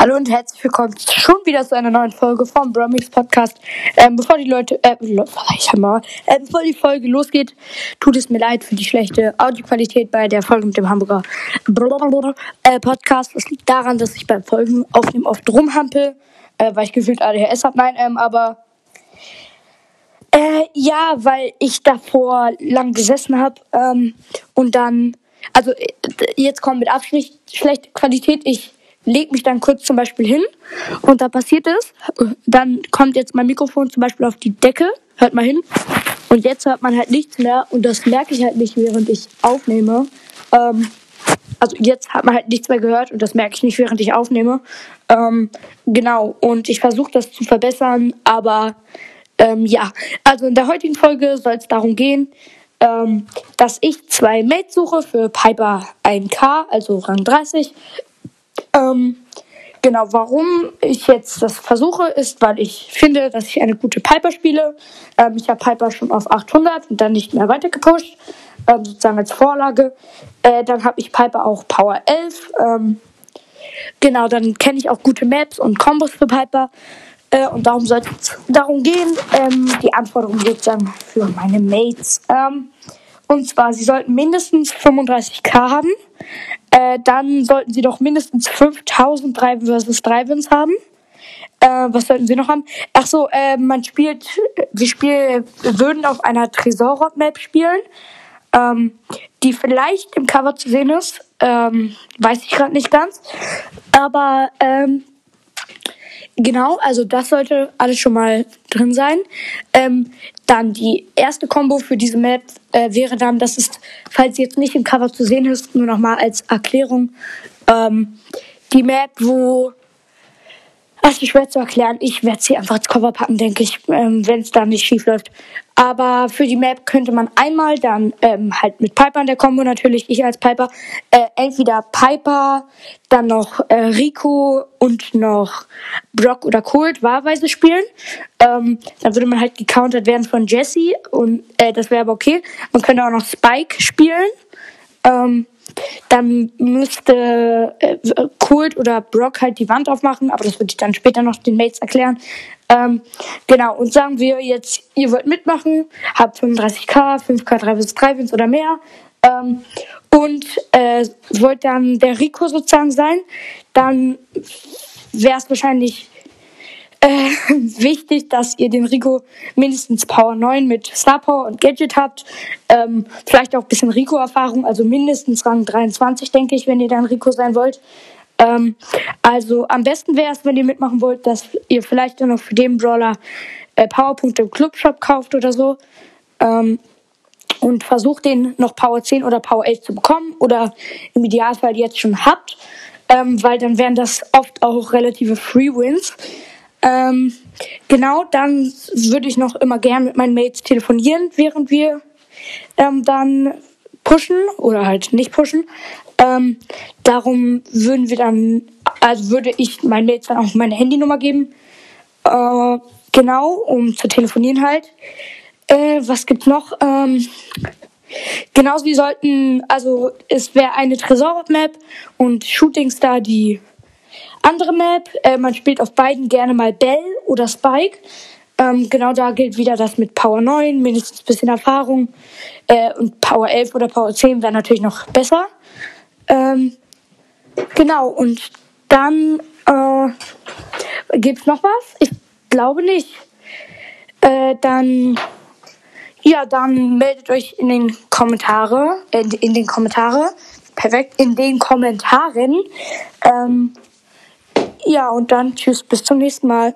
Hallo und herzlich willkommen schon wieder zu einer neuen Folge vom Bromix Podcast. Ähm, bevor die Leute, äh, ich mal, äh, bevor die Folge losgeht, tut es mir leid für die schlechte Audioqualität bei der Folge mit dem Hamburger äh, Podcast. Das liegt daran, dass ich beim Folgen aufnehmen oft rumhampel, äh, weil ich gefühlt ADHS habe. Nein, ähm, aber äh, ja, weil ich davor lang gesessen habe ähm, und dann, also äh, jetzt kommt mit Absicht schlechte Qualität. Ich leg mich dann kurz zum Beispiel hin und da passiert es. Dann kommt jetzt mein Mikrofon zum Beispiel auf die Decke, hört mal hin. Und jetzt hört man halt nichts mehr und das merke ich halt nicht, während ich aufnehme. Ähm, also jetzt hat man halt nichts mehr gehört und das merke ich nicht, während ich aufnehme. Ähm, genau, und ich versuche das zu verbessern, aber ähm, ja, also in der heutigen Folge soll es darum gehen, ähm, dass ich zwei Mates suche für Piper 1K, also Rang 30, ähm, genau, warum ich jetzt das versuche, ist, weil ich finde, dass ich eine gute Piper spiele. Ähm, ich habe Piper schon auf 800 und dann nicht mehr weiter gepusht, ähm, sozusagen als Vorlage. Äh, dann habe ich Piper auch Power 11. Ähm, genau, dann kenne ich auch gute Maps und Combos für Piper. Äh, und darum soll es darum gehen, ähm, die Anforderungen sozusagen für meine Mates. Ähm, und zwar, sie sollten mindestens 35k haben. Äh, dann sollten sie doch mindestens 5000 3 versus 3 Wins haben. Äh, was sollten sie noch haben? Ach so, äh, man spielt, wir spielen, würden auf einer Tresor-Map spielen, ähm, die vielleicht im Cover zu sehen ist. Ähm, weiß ich gerade nicht ganz. Aber ähm, Genau, also das sollte alles schon mal drin sein. Ähm, dann die erste Combo für diese Map äh, wäre dann, das ist, falls sie jetzt nicht im Cover zu sehen ist, nur nochmal als Erklärung, ähm, die Map, wo das ist schwer zu erklären. Ich werde sie einfach ins Cover packen, denke ich, ähm, wenn es da nicht schief läuft. Aber für die Map könnte man einmal dann ähm, halt mit Piper in der Combo natürlich, ich als Piper, äh, entweder Piper, dann noch äh, Rico und noch Brock oder Colt wahlweise spielen. Ähm, dann würde man halt gecountert werden von Jesse und äh, das wäre aber okay. Man könnte auch noch Spike spielen. Ähm, dann müsste äh, Kult oder Brock halt die Wand aufmachen, aber das würde ich dann später noch den Mates erklären. Ähm, genau, und sagen wir jetzt, ihr wollt mitmachen, habt 35k, 5k, 3 bis 3 Wins oder mehr. Ähm, und äh, wollt dann der Rico sozusagen sein, dann wäre es wahrscheinlich äh, wichtig, dass ihr den Rico mindestens Power 9 mit Star Power und Gadget habt. Ähm, vielleicht auch ein bisschen Rico-Erfahrung, also mindestens Rang 23, denke ich, wenn ihr dann Rico sein wollt. Ähm, also am besten wäre es, wenn ihr mitmachen wollt, dass ihr vielleicht dann noch für den Brawler äh, Powerpunkte im Clubshop kauft oder so. Ähm, und versucht den noch Power 10 oder Power 8 zu bekommen oder im Idealfall jetzt schon habt, ähm, weil dann wären das oft auch relative Free Wins. Ähm, genau, dann würde ich noch immer gern mit meinen Mates telefonieren, während wir ähm, dann pushen oder halt nicht pushen. Ähm, darum würden wir dann, also würde ich meinen Mates dann auch meine Handynummer geben. Äh, genau, um zu telefonieren halt. Äh, was gibt's noch? Ähm, genauso wie sollten, also es wäre eine Tresor-Map und Shooting Star die andere Map, äh, man spielt auf beiden gerne mal Bell oder Spike. Ähm, genau da gilt wieder das mit Power 9, mindestens ein bisschen Erfahrung. Äh, und Power 11 oder Power 10 wäre natürlich noch besser. Ähm, genau, und dann äh, gibt's noch was? Ich glaube nicht. Äh, dann ja, dann meldet euch in den Kommentare, in, in den Kommentare, perfekt, in den Kommentaren. Ähm, ja, und dann tschüss, bis zum nächsten Mal.